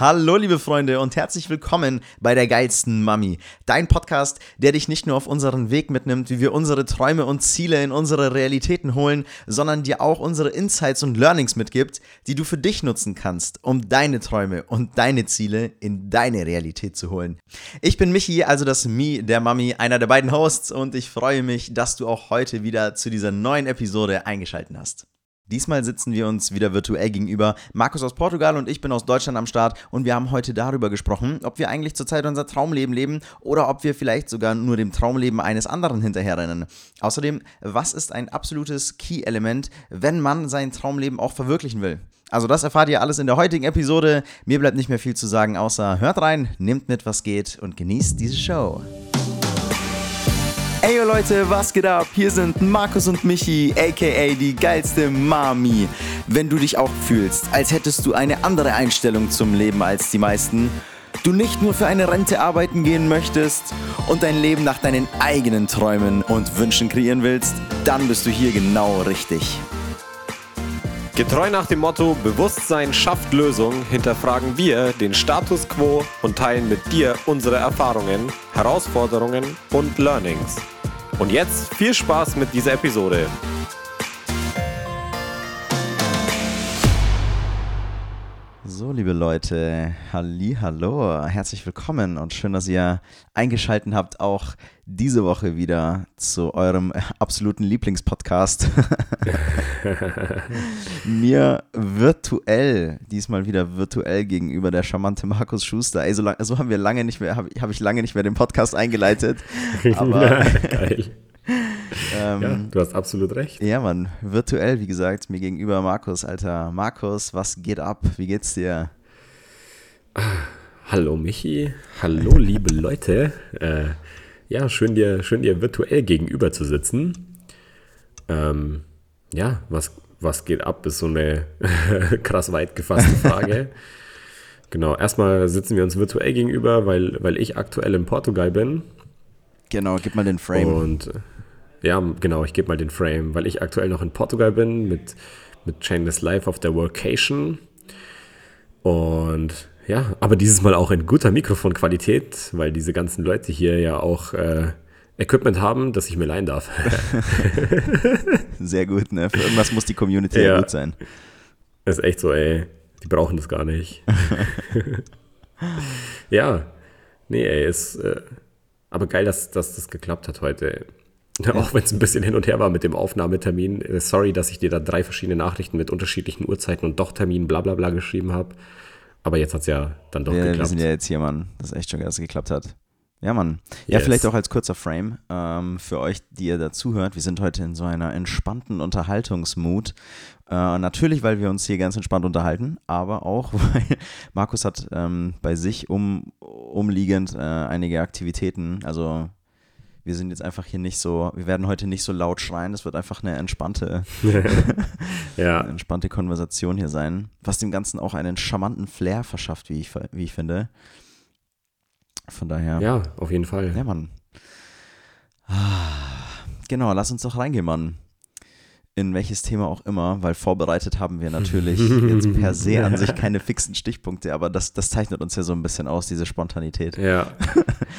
Hallo liebe Freunde und herzlich willkommen bei der geilsten Mami. Dein Podcast, der dich nicht nur auf unseren Weg mitnimmt, wie wir unsere Träume und Ziele in unsere Realitäten holen, sondern dir auch unsere Insights und Learnings mitgibt, die du für dich nutzen kannst, um deine Träume und deine Ziele in deine Realität zu holen. Ich bin Michi, also das Mi der Mami, einer der beiden Hosts und ich freue mich, dass du auch heute wieder zu dieser neuen Episode eingeschaltet hast. Diesmal sitzen wir uns wieder virtuell gegenüber. Markus aus Portugal und ich bin aus Deutschland am Start und wir haben heute darüber gesprochen, ob wir eigentlich zurzeit unser Traumleben leben oder ob wir vielleicht sogar nur dem Traumleben eines anderen hinterherrennen. Außerdem, was ist ein absolutes Key-Element, wenn man sein Traumleben auch verwirklichen will? Also das erfahrt ihr alles in der heutigen Episode. Mir bleibt nicht mehr viel zu sagen, außer hört rein, nehmt mit, was geht und genießt diese Show. Ey Leute, was geht ab? Hier sind Markus und Michi, aka die geilste Mami. Wenn du dich auch fühlst, als hättest du eine andere Einstellung zum Leben als die meisten, du nicht nur für eine Rente arbeiten gehen möchtest und dein Leben nach deinen eigenen Träumen und Wünschen kreieren willst, dann bist du hier genau richtig. Getreu nach dem Motto Bewusstsein schafft Lösung hinterfragen wir den Status quo und teilen mit dir unsere Erfahrungen, Herausforderungen und Learnings. Und jetzt viel Spaß mit dieser Episode. Liebe Leute, halli, hallo, herzlich willkommen und schön, dass ihr eingeschaltet habt, auch diese Woche wieder zu eurem absoluten Lieblingspodcast. Mir virtuell, diesmal wieder virtuell gegenüber der charmante Markus Schuster. Ey, so, lang, so haben wir lange nicht mehr, habe hab ich lange nicht mehr den Podcast eingeleitet. Aber. Ähm, Ja, du hast absolut recht. ja, Mann, virtuell, wie gesagt, mir gegenüber Markus, Alter. Markus, was geht ab? Wie geht's dir? Hallo Michi, hallo liebe Leute. Äh, ja, schön dir, schön dir virtuell gegenüber zu sitzen. Ähm, ja, was, was geht ab, ist so eine krass weit gefasste Frage. genau, erstmal sitzen wir uns virtuell gegenüber, weil, weil ich aktuell in Portugal bin. Genau, gib mal den Frame. Und ja, genau, ich gebe mal den Frame, weil ich aktuell noch in Portugal bin mit, mit Chainless Life auf der Workation. Und ja, aber dieses Mal auch in guter Mikrofonqualität, weil diese ganzen Leute hier ja auch äh, Equipment haben, das ich mir leihen darf. Sehr gut, ne? Für irgendwas muss die Community ja Ja. gut sein. Ist echt so, ey, die brauchen das gar nicht. ja, nee, ey, ist äh, aber geil, dass, dass das geklappt hat heute. Auch wenn es ein bisschen hin und her war mit dem Aufnahmetermin. Äh, Sorry, dass ich dir da drei verschiedene Nachrichten mit unterschiedlichen Uhrzeiten und doch Termin bla bla bla geschrieben habe. Aber jetzt hat es ja dann doch Ja, wir geklappt. sind ja jetzt hier, Mann. Das ist echt schon dass es geklappt hat. Ja, Mann. Ja, Yes. vielleicht auch als kurzer Frame ähm, für euch, die ihr dazuhört. Wir sind heute in so einer entspannten Unterhaltungsmut. Äh, natürlich, weil wir uns hier ganz entspannt unterhalten, aber auch, weil Markus hat ähm, bei sich um, umliegend äh, einige Aktivitäten. Also wir sind jetzt einfach hier nicht so, wir werden heute nicht so laut schreien. Das wird einfach eine entspannte, ja, eine entspannte Konversation hier sein, was dem Ganzen auch einen charmanten Flair verschafft, wie ich, wie ich finde. Von daher, ja, auf jeden Fall. ja, Mann. Ah, Genau, lass uns doch reingehen, Mann. In welches Thema auch immer, weil vorbereitet haben wir natürlich jetzt per se an sich keine fixen Stichpunkte, aber das, das zeichnet uns ja so ein bisschen aus, diese Spontanität. Ja.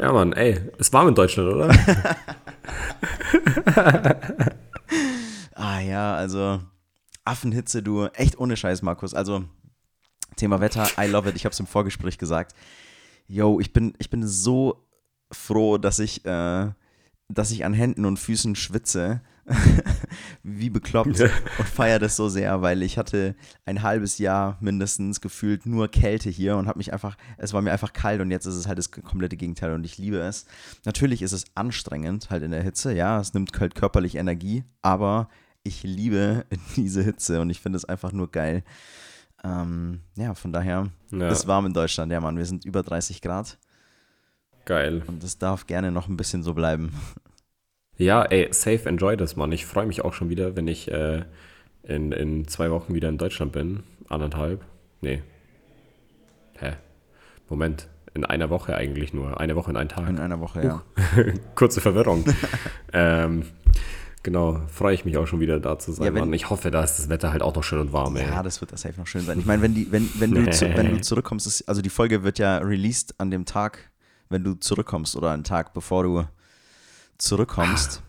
ja, Mann, ey, es warm in Deutschland, oder? Ah ja, also Affenhitze, du, echt ohne Scheiß, Markus. Also Thema Wetter, I love it. Ich habe es im Vorgespräch gesagt. Yo, ich bin, ich bin so froh, dass ich, äh, dass ich an Händen und Füßen schwitze, wie bekloppt und feiere das so sehr, weil ich hatte ein halbes Jahr mindestens gefühlt nur Kälte hier und habe mich einfach, es war mir einfach kalt und jetzt ist es halt das komplette Gegenteil und ich liebe es. Natürlich ist es anstrengend halt in der Hitze, ja, es nimmt halt körperlich Energie, aber ich liebe diese Hitze und ich finde es einfach nur geil. Ähm, ja, von daher, Ja. es ist warm in Deutschland, ja Mann, wir sind über 30 Grad Geil. und es darf gerne noch ein bisschen so bleiben. Ja, ey, safe enjoy das, Mann. Ich freue mich auch schon wieder, wenn ich äh, in, in zwei Wochen wieder in Deutschland bin. Anderthalb. Nee. Hä? Moment. In einer Woche eigentlich nur. Eine Woche und ein Tag. In einer Woche, ja. Kurze Verwirrung. ähm, genau, freue ich mich auch schon wieder da zu sein. Ja, wenn- Mann. Ich hoffe, da ist das Wetter halt auch noch schön und warm, ey. Ja, das wird das safe noch schön sein. Ich meine, wenn, die, wenn, wenn, du, zu, wenn du zurückkommst, ist, also die Folge wird ja released an dem Tag, wenn du zurückkommst oder einen Tag bevor du zurückkommst.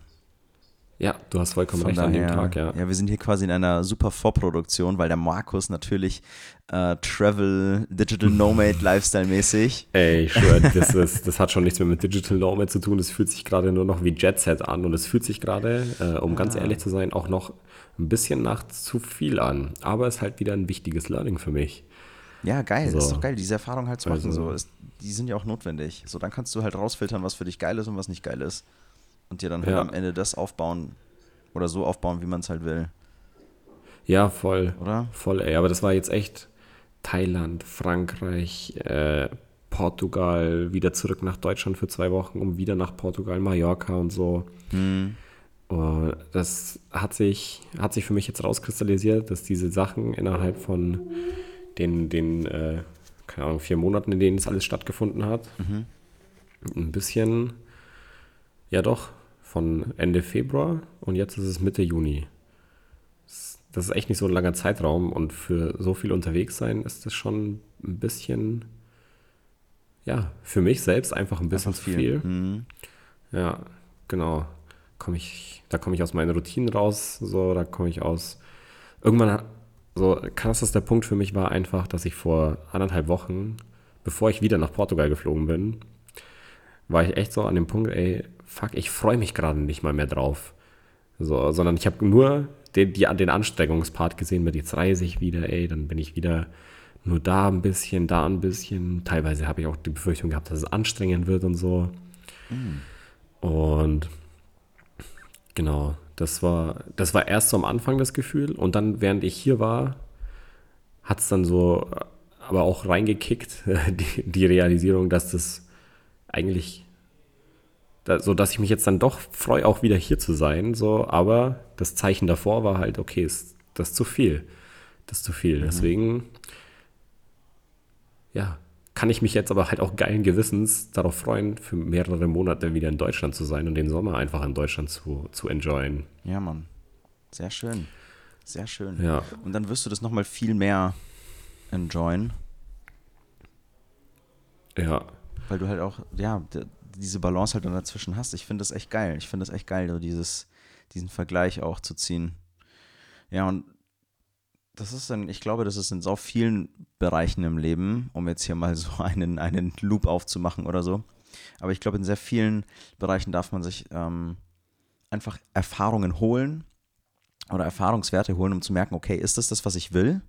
Ja, du hast vollkommen Von recht an dem daher, Tag, ja. ja, wir sind hier quasi in einer super Vorproduktion, weil der Markus natürlich äh, Travel, Digital Nomade, Lifestyle-mäßig. Ey, ich schwör, das, ist, das hat schon nichts mehr mit Digital Nomad zu tun. Das fühlt sich gerade nur noch wie Jet Set an und es fühlt sich gerade, äh, um ganz Ah. ehrlich zu sein, auch noch ein bisschen nach zu viel an. Aber es ist halt wieder ein wichtiges Learning für mich. Ja, geil, das ist So. doch geil, diese Erfahrung halt zu machen. Also- So. Ist, die sind ja auch notwendig. So, dann kannst du halt rausfiltern, was für dich geil ist und was nicht geil ist. Und dir dann halt Ja. am Ende das aufbauen oder so aufbauen, wie man es halt will, Ja, voll. oder? Voll, ey. Aber das war jetzt echt Thailand, Frankreich, äh, Portugal, wieder zurück nach Deutschland für zwei Wochen, um wieder nach Portugal, Mallorca und so. Hm. Und das hat sich, hat sich für mich jetzt rauskristallisiert, dass diese Sachen innerhalb von den, den äh, keine Ahnung, vier Monaten, in denen es alles stattgefunden hat, ein bisschen, ja doch, von Ende Februar und jetzt ist es Mitte Juni. Das ist echt nicht so ein langer Zeitraum und für so viel unterwegs sein ist das schon ein bisschen, ja, für mich selbst einfach ein bisschen zu viel. Hm. Ja, genau. Komm ich, da komme ich aus meinen Routinen raus, so, da komme ich aus. Irgendwann, so krassester Punkt für mich war einfach, dass ich vor anderthalb Wochen, bevor ich wieder nach Portugal geflogen bin, war ich echt so an dem Punkt, ey, fuck, ich freue mich gerade nicht mal mehr drauf. So, sondern ich habe nur den, die, den Anstrengungspart gesehen mit jetzt reise ich wieder, ey, dann bin ich wieder nur da ein bisschen, da ein bisschen. Teilweise habe ich auch die Befürchtung gehabt, dass es anstrengend wird und so. Und genau, das war, das war erst so am Anfang das Gefühl und dann, während ich hier war, hat es dann so äh, aber auch reingekickt, die, die Realisierung, dass das eigentlich, da, so dass ich mich jetzt dann doch freue, auch wieder hier zu sein, so, aber das Zeichen davor war halt, okay, ist, das ist zu viel. Das ist zu viel. Deswegen, ja, kann ich mich jetzt aber halt auch geilen Gewissens darauf freuen, für mehrere Monate wieder in Deutschland zu sein und den Sommer einfach in Deutschland zu, zu enjoyen. Ja, Mann. Sehr schön. Sehr schön. Ja. Und dann wirst du das nochmal viel mehr enjoyen, Ja, weil du halt auch, ja, diese Balance halt dann dazwischen hast. Ich finde das echt geil. Ich finde das echt geil, so dieses, diesen Vergleich auch zu ziehen. Ja, und das ist dann, ich glaube, das ist in so vielen Bereichen im Leben, um jetzt hier mal so einen, einen Loop aufzumachen oder so. Aber ich glaube, in sehr vielen Bereichen darf man sich ähm, einfach Erfahrungen holen oder Erfahrungswerte holen, um zu merken, okay, ist das das, was ich will?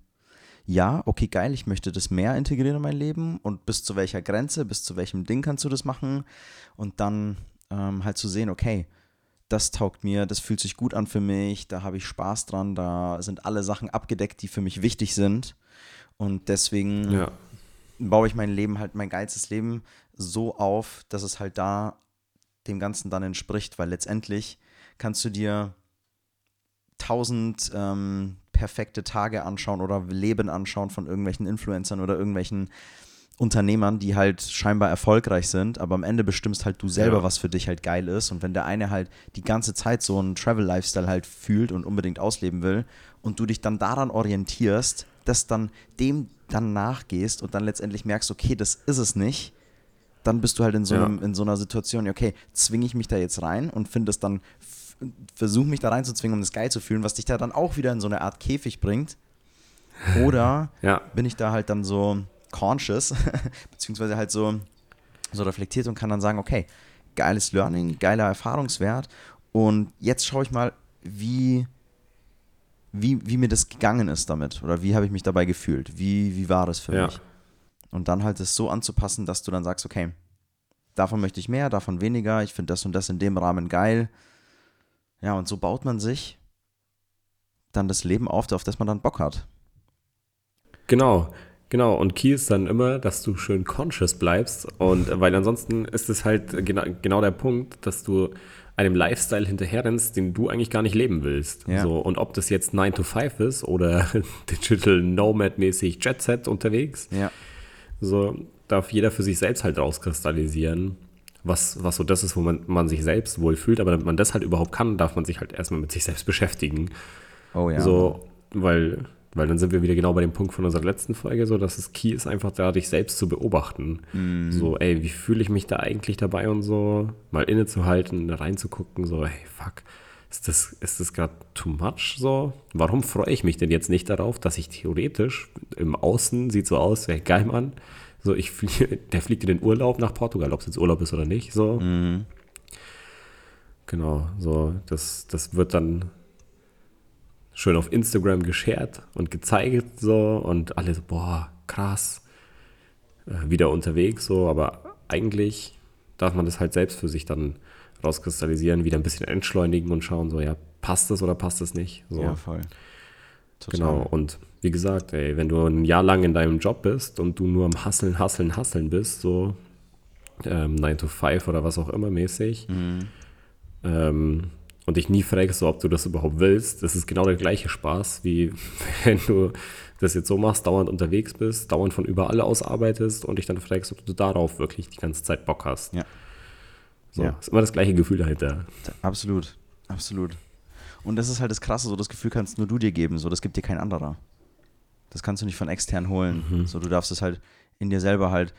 Ja, okay, geil, ich möchte das mehr integrieren in mein Leben und bis zu welcher Grenze, bis zu welchem Ding kannst du das machen? Und dann ähm, halt zu sehen, okay, das taugt mir, das fühlt sich gut an für mich, da habe ich Spaß dran, da sind alle Sachen abgedeckt, die für mich wichtig sind. Und deswegen ja, baue ich mein Leben halt, mein geilstes Leben so auf, dass es halt da dem Ganzen dann entspricht, weil letztendlich kannst du dir tausend ähm, perfekte Tage anschauen oder Leben anschauen von irgendwelchen Influencern oder irgendwelchen Unternehmern, die halt scheinbar erfolgreich sind, aber am Ende bestimmst halt du selber, Ja. was für dich halt geil ist. Und wenn der eine halt die ganze Zeit so einen Travel-Lifestyle halt fühlt und unbedingt ausleben will und du dich dann daran orientierst, dass dann dem dann nachgehst und dann letztendlich merkst, okay, das ist es nicht, dann bist du halt in so, Ja. einem, in so einer Situation, okay, zwinge ich mich da jetzt rein und finde es dann, versuche mich da reinzuzwingen, um das geil zu fühlen, was dich da dann auch wieder in so eine Art Käfig bringt. Oder ja, bin ich da halt dann so conscious, beziehungsweise halt so, so reflektiert und kann dann sagen, okay, geiles Learning, geiler Erfahrungswert und jetzt schaue ich mal, wie, wie, wie mir das gegangen ist damit oder wie habe ich mich dabei gefühlt, wie, wie war das für Ja. mich. Und dann halt es so anzupassen, dass du dann sagst, okay, davon möchte ich mehr, davon weniger, ich finde das und das in dem Rahmen geil. Ja, und so baut man sich dann das Leben auf, auf das man dann Bock hat. Genau, genau. Und Key ist dann immer, dass du schön conscious bleibst. Und äh, weil ansonsten ist es halt genau, genau der Punkt, dass du einem Lifestyle hinterherrennst, den du eigentlich gar nicht leben willst. Ja. So, und ob das jetzt 9 to 5 ist oder Digital Nomad-mäßig Jet Set unterwegs, Ja. so darf jeder für sich selbst halt rauskristallisieren, was, was so das ist, wo man, man sich selbst wohlfühlt. Aber damit man das halt überhaupt kann, darf man sich halt erstmal mit sich selbst beschäftigen. Oh ja. So, weil, weil dann sind wir wieder genau bei dem Punkt von unserer letzten Folge, so dass es Key ist, einfach da dich selbst zu beobachten. Mhm. So, ey, wie fühle ich mich da eigentlich dabei und so, mal innezuhalten, reinzugucken, so, hey, fuck, ist das, ist das gerade too much so? Warum freue ich mich denn jetzt nicht darauf, dass ich theoretisch im Außen sieht so aus, hey, geil, Mann, so, ich fliege, der fliegt in den Urlaub nach Portugal, ob es jetzt Urlaub ist oder nicht, so. Mhm. Genau, so, das, das wird dann schön auf Instagram geshared und gezeigt, so, und alle so, boah, krass, äh, wieder unterwegs, so, aber eigentlich darf man das halt selbst für sich dann rauskristallisieren, wieder ein bisschen entschleunigen und schauen, so, ja, passt das oder passt das nicht? So. Ja, voll. Total. Genau, und wie gesagt, ey, wenn du ein Jahr lang in deinem Job bist und du nur am Hasseln, Hasseln, Hasseln bist, so ähm, 9 to 5 oder was auch immer mäßig, Mhm. ähm, und dich nie fragst, so, ob du das überhaupt willst, das ist genau der gleiche Spaß, wie wenn du das jetzt so machst, dauernd unterwegs bist, dauernd von überall aus arbeitest und dich dann fragst, ob du darauf wirklich die ganze Zeit Bock hast. Ja. So, Ja. ist immer das gleiche Gefühl dahinter. Absolut, absolut. Und das ist halt das Krasse, so das Gefühl kannst nur du dir geben, so das gibt dir kein anderer. Das kannst du nicht von extern holen. Mhm. So, du darfst es halt in dir selber halt.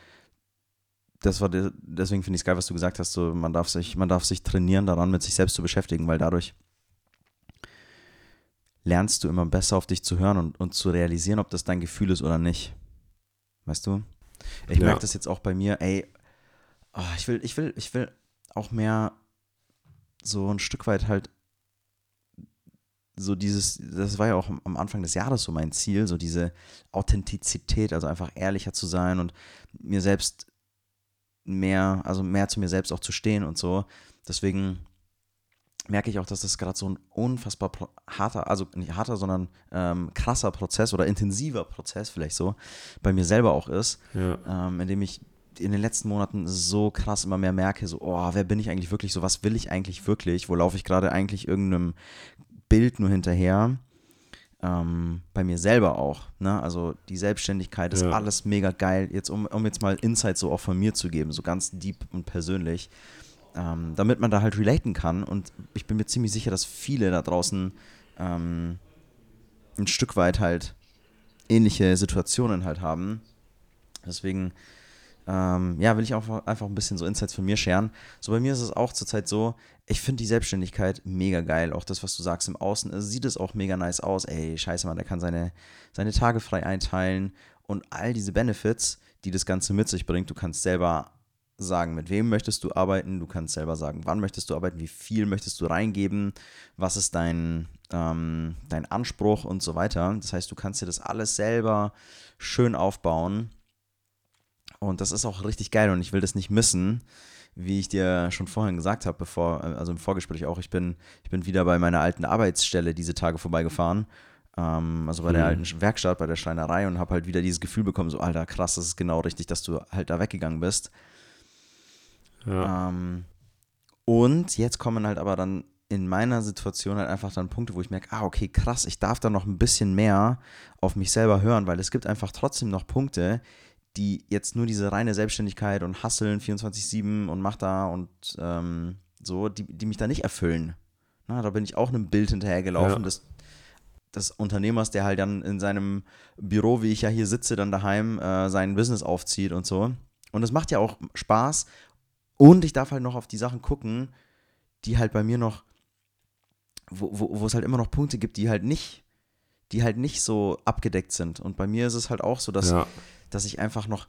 Das war der, deswegen finde ich es geil, was du gesagt hast. So, man darf sich, man darf sich trainieren, daran mit sich selbst zu beschäftigen, weil dadurch lernst du immer besser auf dich zu hören und, und zu realisieren, ob das dein Gefühl ist oder nicht. Weißt du? Ich Ja. merke das jetzt auch bei mir, ey, ah, ich will, ich will, ich will auch mehr so ein Stück weit halt so dieses, das war ja auch am Anfang des Jahres so mein Ziel, so diese Authentizität, also einfach ehrlicher zu sein und mir selbst mehr, also mehr zu mir selbst auch zu stehen und so. Deswegen merke ich auch, dass das gerade so ein unfassbar harter, also nicht harter, sondern ähm, krasser Prozess oder intensiver Prozess vielleicht so bei mir selber auch ist, Ja. ähm, in dem ich in den letzten Monaten so krass immer mehr merke, so, oh, wer bin ich eigentlich wirklich, so was will ich eigentlich wirklich, wo laufe ich gerade eigentlich irgendeinem Bild nur hinterher, ähm, bei mir selber auch, ne, also die Selbstständigkeit ist Ja. alles mega geil, jetzt um, um jetzt mal Insights so auch von mir zu geben, so ganz deep und persönlich, ähm, damit man da halt relaten kann. Und ich bin mir ziemlich sicher, dass viele da draußen ähm, ein Stück weit halt ähnliche Situationen halt haben, deswegen ähm, ja, will ich auch einfach ein bisschen so Insights von mir scheren. So bei mir ist es auch zurzeit so, ich finde die Selbstständigkeit mega geil. Auch das, was du sagst im Außen, äh, sieht es auch mega nice aus. Ey, scheiße, man, der kann seine, seine Tage frei einteilen und all diese Benefits, die das Ganze mit sich bringt. Du kannst selber sagen, mit wem möchtest du arbeiten. Du kannst selber sagen, wann möchtest du arbeiten, wie viel möchtest du reingeben, was ist dein, ähm, dein Anspruch und so weiter. Das heißt, du kannst dir das alles selber schön aufbauen. Und das ist auch richtig geil und ich will das nicht missen, wie ich dir schon vorhin gesagt habe, bevor, also im Vorgespräch auch, ich bin, ich bin wieder bei meiner alten Arbeitsstelle diese Tage vorbeigefahren. Ähm, also bei der Mhm. alten Werkstatt, bei der Schreinerei und habe halt wieder dieses Gefühl bekommen, so, Alter, krass, das ist genau richtig, dass du halt da weggegangen bist. Ja. Ähm, und jetzt kommen halt aber dann in meiner Situation halt einfach dann Punkte, wo ich merke, ah, okay, krass, ich darf da noch ein bisschen mehr auf mich selber hören, weil es gibt einfach trotzdem noch Punkte, die jetzt nur diese reine Selbstständigkeit und Hasseln 24-7 und mach da und ähm, so, die, die mich da nicht erfüllen. Na, da bin ich auch einem Bild hinterhergelaufen, Ja. des, des Unternehmers, der halt dann in seinem Büro, wie ich ja hier sitze, dann daheim äh, sein Business aufzieht und so. Und das macht ja auch Spaß. Und ich darf halt noch auf die Sachen gucken, die halt bei mir noch, wo, wo, wo es halt immer noch Punkte gibt, die halt nicht, die halt nicht so abgedeckt sind. Und bei mir ist es halt auch so, dass, ja. dass ich einfach noch,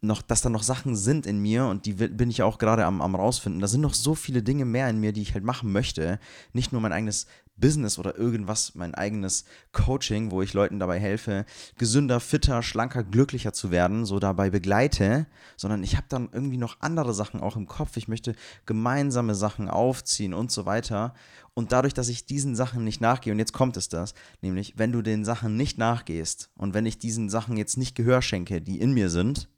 noch, dass da noch Sachen sind in mir und die bin ich auch gerade am, am rausfinden. Da sind noch so viele Dinge mehr in mir, die ich halt machen möchte. Nicht nur mein eigenes Business oder irgendwas, mein eigenes Coaching, wo ich Leuten dabei helfe, gesünder, fitter, schlanker, glücklicher zu werden, so dabei begleite, sondern ich habe dann irgendwie noch andere Sachen auch im Kopf. Ich möchte gemeinsame Sachen aufziehen und so weiter. Und dadurch, dass ich diesen Sachen nicht nachgehe, und jetzt kommt es das, nämlich wenn du den Sachen nicht nachgehst und wenn ich diesen Sachen jetzt nicht Gehör schenke, die in mir sind,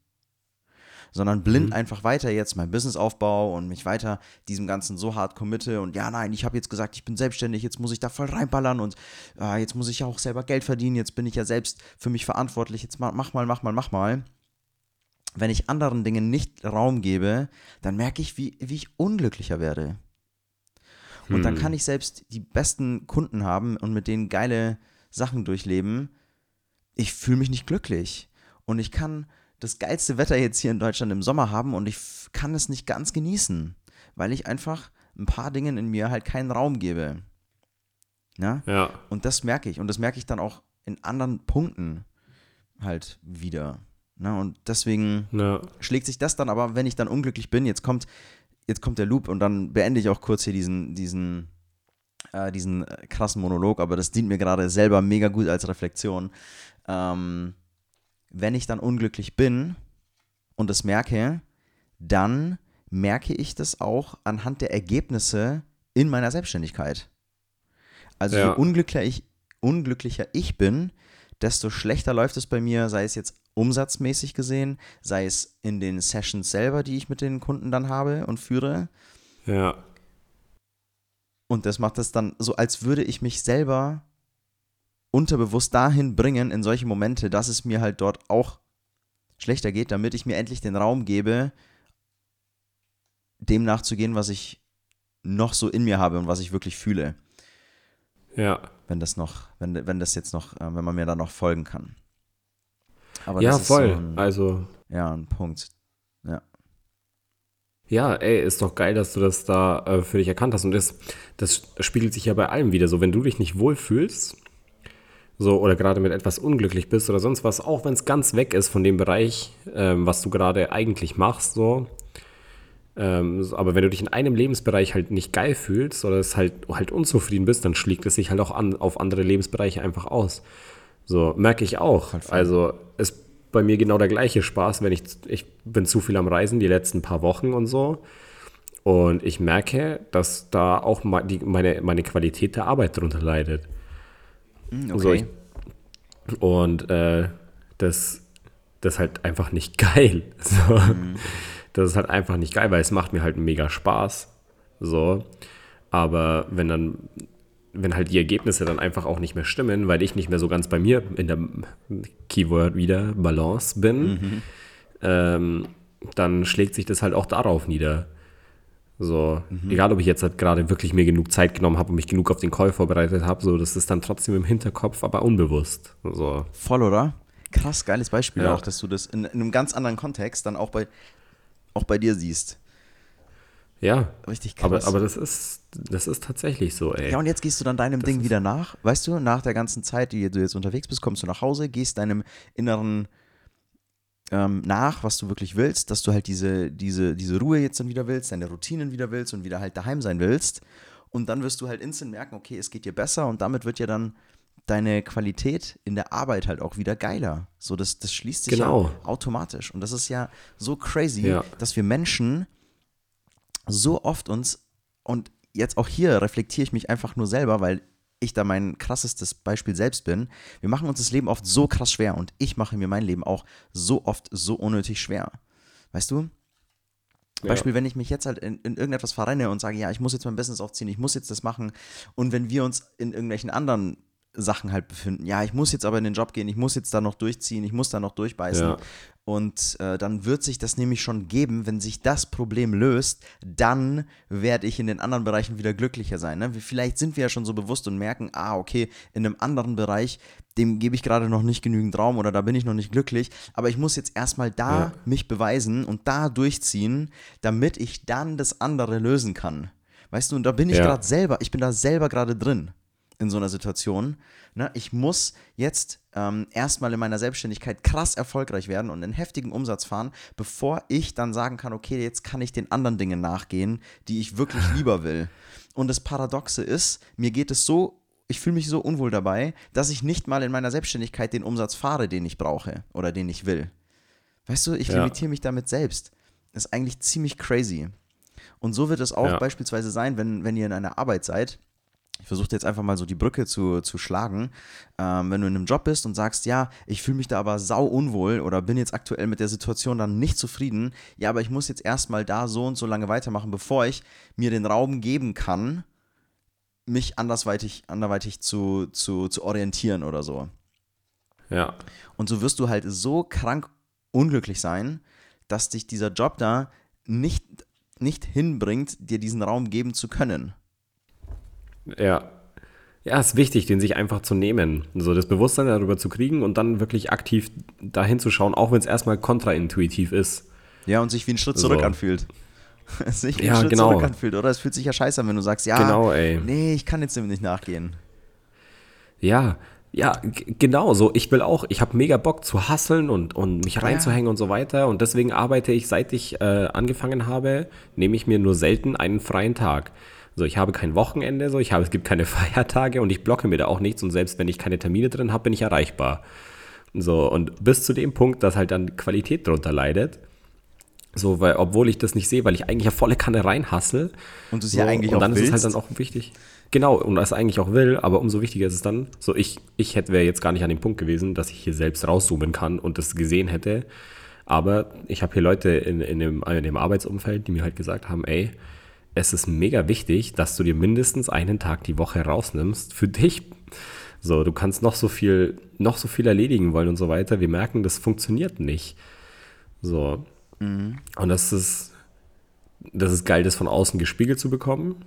sondern blind Mhm. einfach weiter jetzt mein Business aufbaue und mich weiter diesem Ganzen so hart committe und ja, nein, ich habe jetzt gesagt, ich bin selbstständig, jetzt muss ich da voll reinballern und äh, jetzt muss ich ja auch selber Geld verdienen, jetzt bin ich ja selbst für mich verantwortlich, jetzt ma- mach mal, mach mal, mach mal. wenn ich anderen Dingen nicht Raum gebe, dann merke ich, wie, wie ich unglücklicher werde. Und dann Hm. kann ich selbst die besten Kunden haben und mit denen geile Sachen durchleben. Ich fühle mich nicht glücklich. Und ich kann das geilste Wetter jetzt hier in Deutschland im Sommer haben und ich kann es nicht ganz genießen, weil ich einfach ein paar Dingen in mir halt keinen Raum gebe. Ja? Ja, Und das merke ich. Und das merke ich dann auch in anderen Punkten halt wieder. Ne? Und deswegen ja, schlägt sich das dann aber, wenn ich dann unglücklich bin, jetzt kommt, jetzt kommt der Loop und dann beende ich auch kurz hier diesen, diesen, äh, diesen äh, krassen Monolog, aber das dient mir gerade selber mega gut als Reflexion. Ähm, wenn ich dann unglücklich bin und das merke, dann merke ich das auch anhand der Ergebnisse in meiner Selbstständigkeit. Also Ja. je unglücklicher ich, unglücklicher ich bin, desto schlechter läuft es bei mir, sei es jetzt umsatzmäßig gesehen, sei es in den Sessions selber, die ich mit den Kunden dann habe und führe. ja, Und das macht es dann so, als würde ich mich selber unterbewusst dahin bringen in solche Momente, dass es mir halt dort auch schlechter geht, damit ich mir endlich den Raum gebe, dem nachzugehen, was ich noch so in mir habe und was ich wirklich fühle. ja. Wenn das noch, wenn, wenn das jetzt noch, äh, wenn man mir da noch folgen kann. Aber Ja, das ist voll. So ein, also, ja, ein Punkt. Ja. ja, ey, ist doch geil, dass du das da äh, für dich erkannt hast. Und das, das spiegelt sich ja bei allem wieder. So, wenn du dich nicht wohlfühlst, so, oder gerade mit etwas unglücklich bist oder sonst was, auch wenn es ganz weg ist von dem Bereich, ähm, was du gerade eigentlich machst, so. Ähm, so, aber wenn du dich in einem Lebensbereich halt nicht geil fühlst oder es halt, halt unzufrieden bist, dann schlägt es sich halt auch an, auf andere Lebensbereiche einfach aus. So, merke ich auch. Also ist bei mir genau der gleiche Spaß, wenn ich, ich bin zu viel am Reisen die letzten paar Wochen und so. Und ich merke, dass da auch meine, meine Qualität der Arbeit darunter leidet. Hm, So, ich, und äh, das, das ist halt einfach nicht geil. So. Das ist halt einfach nicht geil, weil es macht mir halt mega Spaß. So. Aber wenn dann, wenn halt die Ergebnisse dann einfach auch nicht mehr stimmen, weil ich nicht mehr so ganz bei mir in der Keyword wieder Balance bin, ähm, dann schlägt sich das halt auch darauf nieder. So, egal ob ich jetzt halt gerade wirklich mir genug Zeit genommen habe und mich genug auf den Call vorbereitet habe, so, das ist dann trotzdem im Hinterkopf, aber unbewusst. So, Voll, oder? Krass, geiles Beispiel Ja. auch, dass du das in, in einem ganz anderen Kontext dann auch bei, auch bei dir siehst. ja. Richtig krass. Aber, aber das ist, das ist tatsächlich so, ey. ja, und jetzt gehst du dann deinem Ding ist- wieder nach. Weißt du, nach der ganzen Zeit, die du jetzt unterwegs bist, kommst du nach Hause, gehst deinem inneren ähm, nach, was du wirklich willst, dass du halt diese, diese, diese Ruhe jetzt dann wieder willst, deine Routinen wieder willst und wieder halt daheim sein willst. Und dann wirst du halt instant merken, okay, es geht dir besser und damit wird ja dann deine Qualität in der Arbeit halt auch wieder geiler. So, das, das schließt sich Genau. ja automatisch. Und das ist ja so crazy, Ja. dass wir Menschen so oft uns, und jetzt auch hier reflektiere ich mich einfach nur selber, weil ich da mein krassestes Beispiel selbst bin. Wir machen uns das Leben oft so krass schwer und ich mache mir mein Leben auch so oft so unnötig schwer. Weißt du? Ja. Beispiel, wenn ich mich jetzt halt in, in irgendetwas verrenne und sage, ja, ich muss jetzt mein Business aufziehen, ich muss jetzt das machen. Und wenn wir uns in irgendwelchen anderen Sachen halt befinden, ja, ich muss jetzt aber in den Job gehen, ich muss jetzt da noch durchziehen, ich muss da noch durchbeißen. Ja. Und äh, dann wird sich das nämlich schon geben, wenn sich das Problem löst, dann werde ich in den anderen Bereichen wieder glücklicher sein. Ne? Vielleicht sind wir ja schon so bewusst und merken, ah, okay, in einem anderen Bereich, dem gebe ich gerade noch nicht genügend Raum oder da bin ich noch nicht glücklich, aber ich muss jetzt erstmal da Ja. mich beweisen und da durchziehen, damit ich dann das andere lösen kann. Weißt du, und da bin ich Ja. gerade selber, ich bin da selber gerade drin in so einer Situation. Ne? Ich muss jetzt ähm, erstmal in meiner Selbstständigkeit krass erfolgreich werden und einen heftigen Umsatz fahren, bevor ich dann sagen kann, okay, jetzt kann ich den anderen Dingen nachgehen, die ich wirklich lieber will. Und das Paradoxe ist, mir geht es so, ich fühle mich so unwohl dabei, dass ich nicht mal in meiner Selbstständigkeit den Umsatz fahre, den ich brauche oder den ich will. Weißt du, ich Ja. limitiere mich damit selbst. Das ist eigentlich ziemlich crazy. Und so wird es auch Ja. beispielsweise sein, wenn, wenn ihr in einer Arbeit seid. Ich versuche jetzt einfach mal so die Brücke zu, zu schlagen. Ähm, wenn du in einem Job bist und sagst, ja, ich fühle mich da aber sau unwohl oder bin jetzt aktuell mit der Situation dann nicht zufrieden, ja, aber ich muss jetzt erstmal da so und so lange weitermachen, bevor ich mir den Raum geben kann, mich andersweitig, anderweitig zu, zu, zu orientieren oder so. Ja. Und so wirst du halt so krank unglücklich sein, dass dich dieser Job da nicht, nicht hinbringt, dir diesen Raum geben zu können. Ja. Ja, es ist wichtig, den sich einfach zu nehmen. So das Bewusstsein darüber zu kriegen und dann wirklich aktiv dahin zu schauen, auch wenn es erstmal kontraintuitiv ist. Ja, und sich wie ein Schritt zurück So. anfühlt. Sich wie Ja, ein Schritt genau. zurück anfühlt, oder? Es fühlt sich ja scheiße an, wenn du sagst, ja, Genau, nee, ich kann jetzt dem nicht nachgehen. Ja, ja, genau so. Ich will auch, ich habe mega Bock zu hasseln und, und mich reinzuhängen und so weiter. Und deswegen arbeite ich, seit ich äh, angefangen habe, nehme ich mir nur selten einen freien Tag. So, ich habe kein Wochenende, so, ich habe, es gibt keine Feiertage und ich blocke mir da auch nichts. Und selbst wenn ich keine Termine drin habe, bin ich erreichbar. So, und bis zu dem Punkt, dass halt dann Qualität drunter leidet. So, weil, obwohl ich das nicht sehe, weil ich eigentlich ja volle Kanne reinhassel. Und du es so, ja eigentlich und auch dann ist es halt dann auch wichtig. Genau, und das eigentlich auch will, aber umso wichtiger ist es dann, so ich, ich hätte wäre jetzt gar nicht an dem Punkt gewesen, dass ich hier selbst rauszoomen kann und das gesehen hätte. Aber ich habe hier Leute in, in, dem, in dem Arbeitsumfeld, die mir halt gesagt haben, ey, es ist mega wichtig, dass du dir mindestens einen Tag die Woche rausnimmst für dich. So, du kannst noch so viel, noch so viel erledigen wollen und so weiter. Wir merken, das funktioniert nicht. So. Und das ist, das ist geil, das von außen gespiegelt zu bekommen.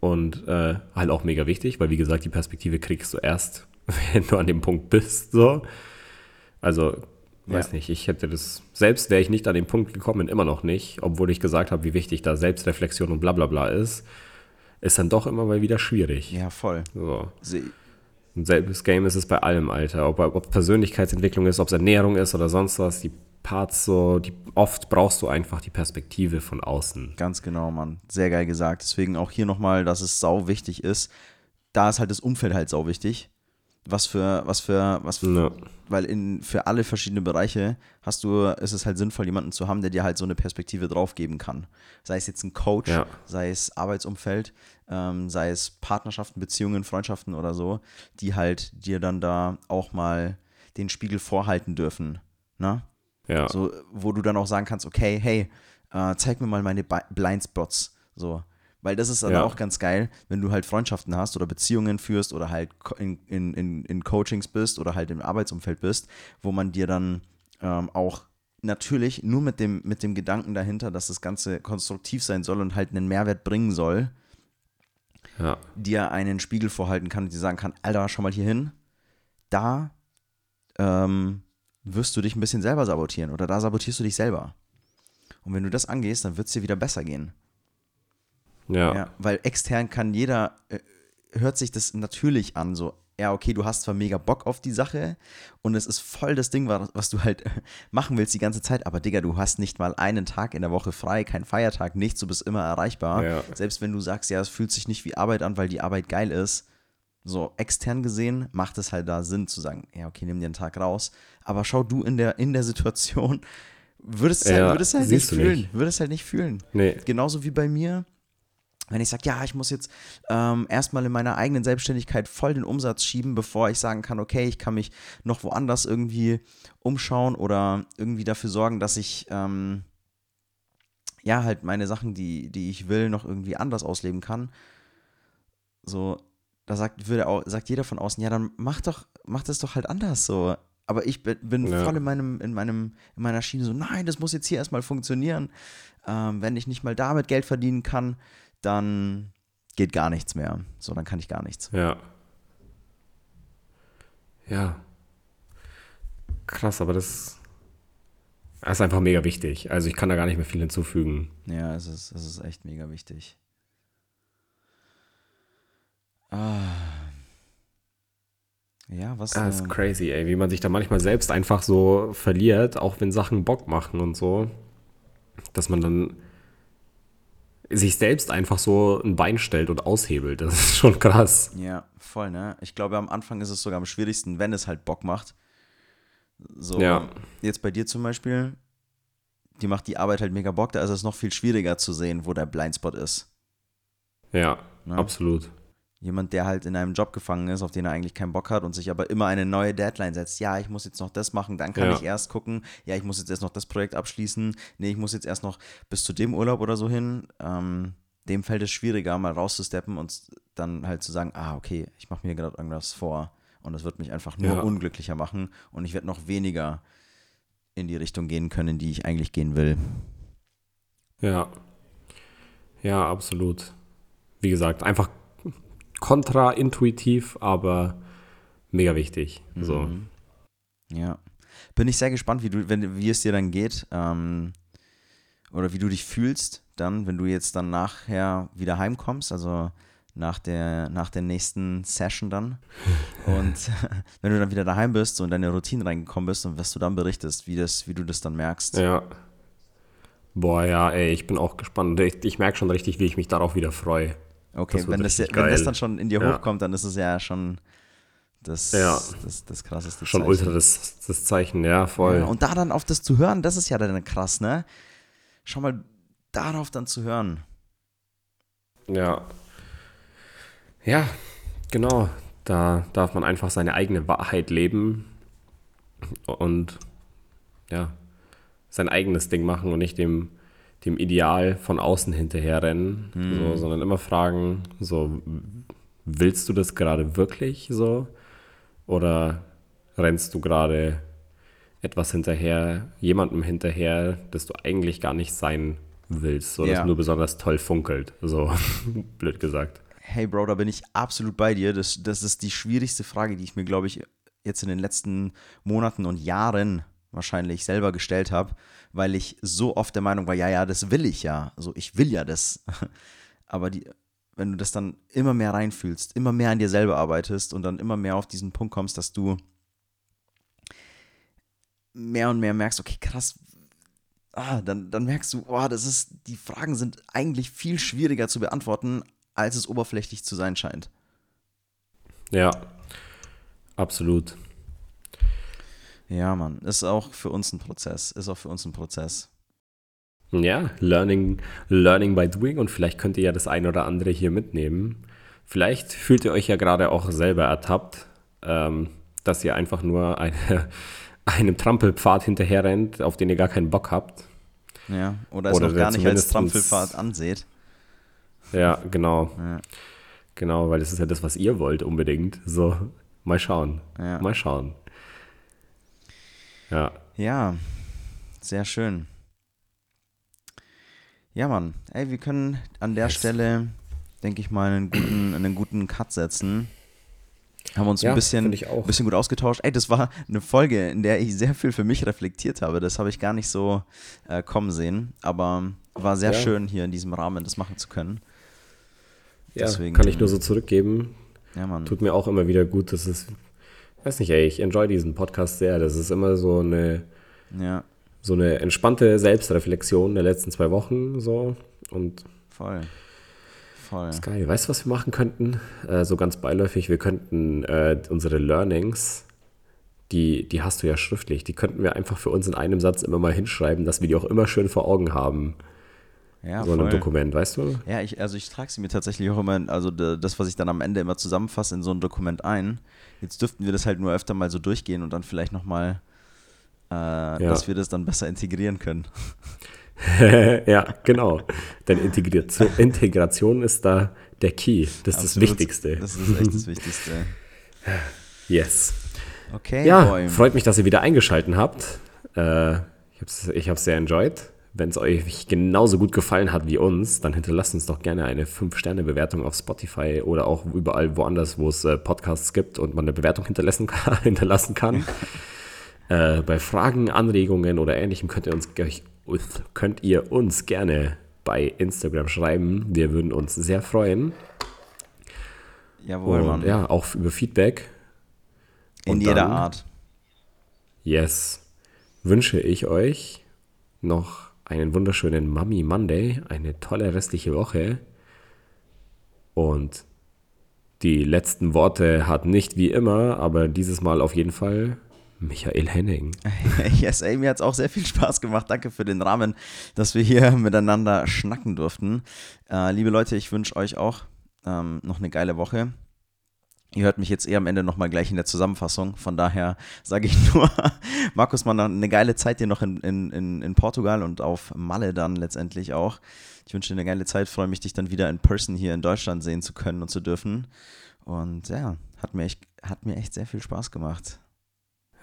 Und äh, halt auch mega wichtig, weil wie gesagt, die Perspektive kriegst du erst, wenn du an dem Punkt bist. So. Also, weiß Ja. nicht, ich hätte das, selbst wäre ich nicht an den Punkt gekommen, immer noch nicht, obwohl ich gesagt habe, wie wichtig da Selbstreflexion und bla bla bla ist, ist dann doch immer mal wieder schwierig. Ja, voll. So. Se- Ein selbes Game ist es bei allem, Alter. Ob, ob Persönlichkeitsentwicklung ist, ob es Ernährung ist oder sonst was, die Parts so, die, oft brauchst du einfach die Perspektive von außen. Ganz genau, Mann. Sehr geil gesagt. Deswegen auch hier nochmal, dass es sau wichtig ist. Da ist halt das Umfeld halt sau wichtig. Was für, was für, was für, Ja. weil in, für alle verschiedenen Bereiche hast du, ist es halt sinnvoll, jemanden zu haben, der dir halt so eine Perspektive drauf geben kann. Sei es jetzt ein Coach, Ja. sei es Arbeitsumfeld, ähm, sei es Partnerschaften, Beziehungen, Freundschaften oder so, die halt dir dann da auch mal den Spiegel vorhalten dürfen. Ne? Ja. So, wo du dann auch sagen kannst, okay, hey, äh, zeig mir mal meine Blindspots. So. Weil das ist dann Ja. auch ganz geil, wenn du halt Freundschaften hast oder Beziehungen führst oder halt in, in, in Coachings bist oder halt im Arbeitsumfeld bist, wo man dir dann ähm, auch natürlich nur mit dem, mit dem Gedanken dahinter, dass das Ganze konstruktiv sein soll und halt einen Mehrwert bringen soll, ja. dir einen Spiegel vorhalten kann und dir sagen kann, Alter, schau mal hier hin, da ähm, wirst du dich ein bisschen selber sabotieren oder da sabotierst du dich selber. Und wenn du das angehst, dann wird es dir wieder besser gehen. Ja. Ja, weil extern kann jeder, äh, hört sich das natürlich an, so, ja, okay, du hast zwar mega Bock auf die Sache und es ist voll das Ding, was, was du halt machen willst die ganze Zeit, aber Digga, du hast nicht mal einen Tag in der Woche frei, kein Feiertag, nichts, du bist immer erreichbar. Ja. Selbst wenn du sagst, ja, es fühlt sich nicht wie Arbeit an, weil die Arbeit geil ist, so extern gesehen macht es halt da Sinn zu sagen, ja, okay, nimm dir einen Tag raus, aber schau du in der, in der Situation, würdest es halt, Ja, würdest halt nicht fühlen, nicht. würdest halt nicht fühlen. Nee. Genauso wie bei mir, wenn ich sage, ja, ich muss jetzt ähm, erstmal in meiner eigenen Selbstständigkeit voll den Umsatz schieben, bevor ich sagen kann, okay, ich kann mich noch woanders irgendwie umschauen oder irgendwie dafür sorgen, dass ich ähm, ja halt meine Sachen, die, die ich will, noch irgendwie anders ausleben kann. So, da sagt, würde auch, sagt jeder von außen, ja, dann mach doch, mach das doch halt anders so. Aber ich bin, Ja. voll in meinem, in meinem, in meiner Schiene so, nein, das muss jetzt hier erstmal funktionieren. Ähm, wenn ich nicht mal damit Geld verdienen kann, dann geht gar nichts mehr. So, dann kann ich gar nichts. Ja. Ja. Krass, aber das, das ist einfach mega wichtig. Also ich kann da gar nicht mehr viel hinzufügen. Ja, es ist, es ist echt mega wichtig. Ah. Ja, was. Das ist ähm, crazy, ey, wie man sich da manchmal selbst einfach so verliert, auch wenn Sachen Bock machen und so, dass man dann sich selbst einfach so ein Bein stellt und aushebelt. Das ist schon krass. Ja, voll, ne? Ich glaube, am Anfang ist es sogar am schwierigsten, wenn es halt Bock macht. So, Ja. jetzt bei dir zum Beispiel, die macht die Arbeit halt mega Bock, da ist es noch viel schwieriger zu sehen, wo der Blindspot ist. Ja, Ja. absolut. Jemand, der halt in einem Job gefangen ist, auf den er eigentlich keinen Bock hat und sich aber immer eine neue Deadline setzt. Ja, ich muss jetzt noch das machen, dann kann Ja. ich erst gucken. Ja, ich muss jetzt erst noch das Projekt abschließen. Nee, ich muss jetzt erst noch bis zu dem Urlaub oder so hin. Ähm, dem fällt es schwieriger, mal rauszusteppen und dann halt zu sagen, ah, okay, ich mache mir gerade irgendwas vor und das wird mich einfach nur Ja. unglücklicher machen und ich werde noch weniger in die Richtung gehen können, in die ich eigentlich gehen will. Ja. Ja, absolut. Wie gesagt, einfach kontraintuitiv, aber mega wichtig. So. Mhm. Ja. Bin ich sehr gespannt, wie, du, wenn, wie es dir dann geht. Ähm, oder wie du dich fühlst dann, wenn du jetzt dann nachher wieder heimkommst, also nach der, nach der nächsten Session dann. Und wenn du dann wieder daheim bist und in deine Routine reingekommen bist und was du dann berichtest, wie, das, wie du das dann merkst. Ja. Boah, ja, ey, ich bin auch gespannt. Ich, ich merke schon richtig, wie ich mich darauf wieder freue. Okay, Das wenn, das, wenn das dann schon in dir Ja. hochkommt, dann ist es ja schon das, Ja. das, das krasseste Schon Zeichen. ultra das, das Zeichen, ja, voll. Ja, und da dann auf das zu hören, das ist ja dann krass, ne? Schau mal, darauf dann zu hören. Ja. Ja, genau. Da darf man einfach seine eigene Wahrheit leben und ja, sein eigenes Ding machen und nicht dem, dem Ideal von außen hinterherrennen, so, sondern immer fragen, so, willst du das gerade wirklich so? Oder rennst du gerade etwas hinterher, jemandem hinterher, das du eigentlich gar nicht sein willst, so, Ja. das nur besonders toll funkelt, so blöd gesagt. Hey Bro, da bin ich absolut bei dir. Das, das ist die schwierigste Frage, die ich mir, glaube ich, jetzt in den letzten Monaten und Jahren wahrscheinlich selber gestellt habe, weil ich so oft der Meinung war, ja, ja, das will ich ja. Also ich will ja das. Aber die, wenn du das dann immer mehr reinfühlst, immer mehr an dir selber arbeitest und dann immer mehr auf diesen Punkt kommst, dass du mehr und mehr merkst, okay, krass, ah, dann, dann merkst du, oh, das ist, die Fragen sind eigentlich viel schwieriger zu beantworten, als es oberflächlich zu sein scheint. Ja, absolut. Ja, Mann, ist auch für uns ein Prozess, ist auch für uns ein Prozess. Ja, learning, learning by doing und vielleicht könnt ihr ja das ein oder andere hier mitnehmen. Vielleicht fühlt ihr euch ja gerade auch selber ertappt, ähm, dass ihr einfach nur eine, einem Trampelpfad hinterherrennt, auf den ihr gar keinen Bock habt. Ja, oder es Oder noch gar nicht als Trampelfahrt anseht. Ja, genau. Ja. Genau, weil das ist ja das, was ihr wollt unbedingt. So, mal schauen. Ja. Mal schauen. Ja, Ja, sehr schön. Ja, Mann, ey, wir können an der Yes. Stelle, denke ich mal, einen guten, einen guten Cut setzen. Haben uns Ja, ein bisschen, bisschen gut ausgetauscht. Ey, das war eine Folge, in der ich sehr viel für mich reflektiert habe. Das habe ich gar nicht so äh, kommen sehen. Aber war sehr Ja. schön, hier in diesem Rahmen das machen zu können. ja Deswegen- kann ich nur so zurückgeben. Ja, Mann. Tut mir auch immer wieder gut. Das ist, weiß nicht, ey, ich enjoy diesen Podcast sehr. Das ist immer so eine, Ja, so eine entspannte Selbstreflexion der letzten zwei Wochen. So. Und voll. Voll. ist geil. Weißt du, was wir machen könnten? Äh, so ganz beiläufig, wir könnten äh, unsere Learnings, die, die hast du ja schriftlich, die könnten wir einfach für uns in einem Satz immer mal hinschreiben, dass wir die auch immer schön vor Augen haben. Ja, so in einem. Dokument, weißt du? Ja, ich, also ich trage sie mir tatsächlich auch immer, also das, was ich dann am Ende immer zusammenfasse, in so ein Dokument ein. Jetzt dürften wir das halt nur öfter mal so durchgehen und dann vielleicht nochmal, äh, dass wir das dann besser integrieren können. ja, genau. Denn Integration, Integration ist da der Key. Das ist Absolut. das Wichtigste. Das ist echt das Wichtigste. yes. Okay, Ja, boy. freut mich, dass ihr wieder eingeschaltet habt. Äh, ich habe es sehr enjoyed. Wenn es euch genauso gut gefallen hat wie uns, dann hinterlasst uns doch gerne eine 5-Sterne-Bewertung auf Spotify oder auch überall woanders, wo es äh, Podcasts gibt und man eine Bewertung hinterlassen kann. hinterlassen kann. äh, bei Fragen, Anregungen oder ähnlichem könnt ihr, uns, könnt ihr uns gerne bei Instagram schreiben. Wir würden uns sehr freuen. Jawohl, Und Mann. ja, auch über Feedback. In und jeder dann- Art. Yes. Wünsche ich euch noch einen wunderschönen Mummy Monday, eine tolle restliche Woche. Und die letzten Worte hat nicht wie immer, aber dieses Mal auf jeden Fall Michael Henning. Yes, ey, mir hat es auch sehr viel Spaß gemacht. Danke für den Rahmen, dass wir hier miteinander schnacken durften. Äh, liebe Leute, ich wünsche euch auch ähm, noch eine geile Woche. Ihr hört mich jetzt eher am Ende nochmal gleich in der Zusammenfassung. Von daher sage ich nur, Markus, mal eine geile Zeit dir noch in, in, in, Portugal und auf Malle dann letztendlich auch. Ich wünsche dir eine geile Zeit, freue mich, dich dann wieder in Person hier in Deutschland sehen zu können und zu dürfen. Und ja, hat mir echt, hat mir echt sehr viel Spaß gemacht.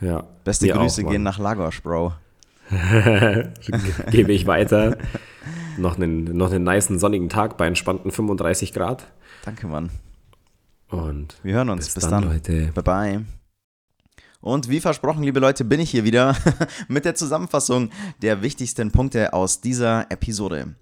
Ja. Beste Grüße auch, gehen nach Lagos, Bro. Gebe ich weiter. noch einen, noch einen niceen sonnigen Tag bei entspannten 35 Grad. Danke, Mann. Und wir hören uns. Bis, bis dann, dann, Leute. Bye bye. Und wie versprochen, liebe Leute, bin ich hier wieder mit der Zusammenfassung der wichtigsten Punkte aus dieser Episode.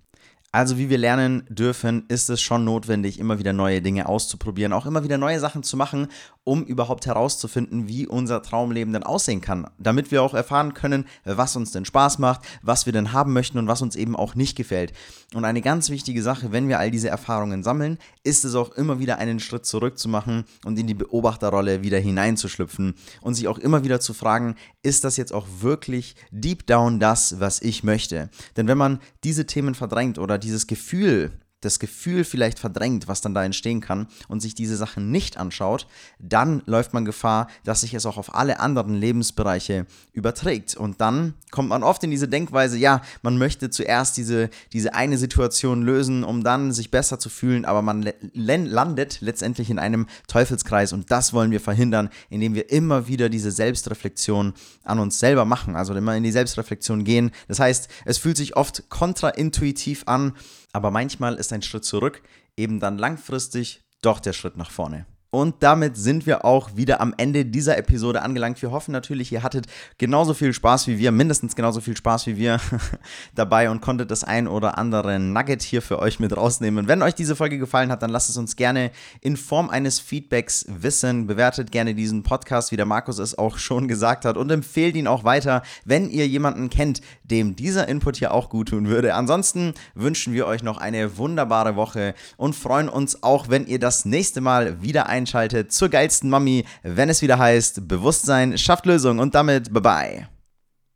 Also wie wir lernen dürfen, ist es schon notwendig, immer wieder neue Dinge auszuprobieren, auch immer wieder neue Sachen zu machen, um überhaupt herauszufinden, wie unser Traumleben denn aussehen kann, damit wir auch erfahren können, was uns denn Spaß macht, was wir denn haben möchten und was uns eben auch nicht gefällt. Und eine ganz wichtige Sache, wenn wir all diese Erfahrungen sammeln, ist es auch immer wieder einen Schritt zurück zu machen und in die Beobachterrolle wieder hineinzuschlüpfen und sich auch immer wieder zu fragen, ist das jetzt auch wirklich deep down das, was ich möchte? Denn wenn man diese Themen verdrängt oder dieses Gefühl das Gefühl vielleicht verdrängt, was dann da entstehen kann und sich diese Sachen nicht anschaut, dann läuft man Gefahr, dass sich es auch auf alle anderen Lebensbereiche überträgt. Und dann kommt man oft in diese Denkweise, ja, man möchte zuerst diese, diese eine Situation lösen, um dann sich besser zu fühlen, aber man landet letztendlich in einem Teufelskreis und das wollen wir verhindern, indem wir immer wieder diese Selbstreflexion an uns selber machen, also immer in die Selbstreflexion gehen. Das heißt, es fühlt sich oft kontraintuitiv an, aber manchmal ist ein Schritt zurück eben dann langfristig doch der Schritt nach vorne. Und damit sind wir auch wieder am Ende dieser Episode angelangt. Wir hoffen natürlich, ihr hattet genauso viel Spaß wie wir, mindestens genauso viel Spaß wie wir dabei und konntet das ein oder andere Nugget hier für euch mit rausnehmen. Wenn euch diese Folge gefallen hat, dann lasst es uns gerne in Form eines Feedbacks wissen. Bewertet gerne diesen Podcast, wie der Markus es auch schon gesagt hat und empfehlt ihn auch weiter, wenn ihr jemanden kennt, dem dieser Input hier auch gut tun würde. Ansonsten wünschen wir euch noch eine wunderbare Woche und freuen uns auch, wenn ihr das nächste Mal wieder ein einschaltet zur geilsten Mami, wenn es wieder heißt, Bewusstsein schafft Lösung und damit bye bye.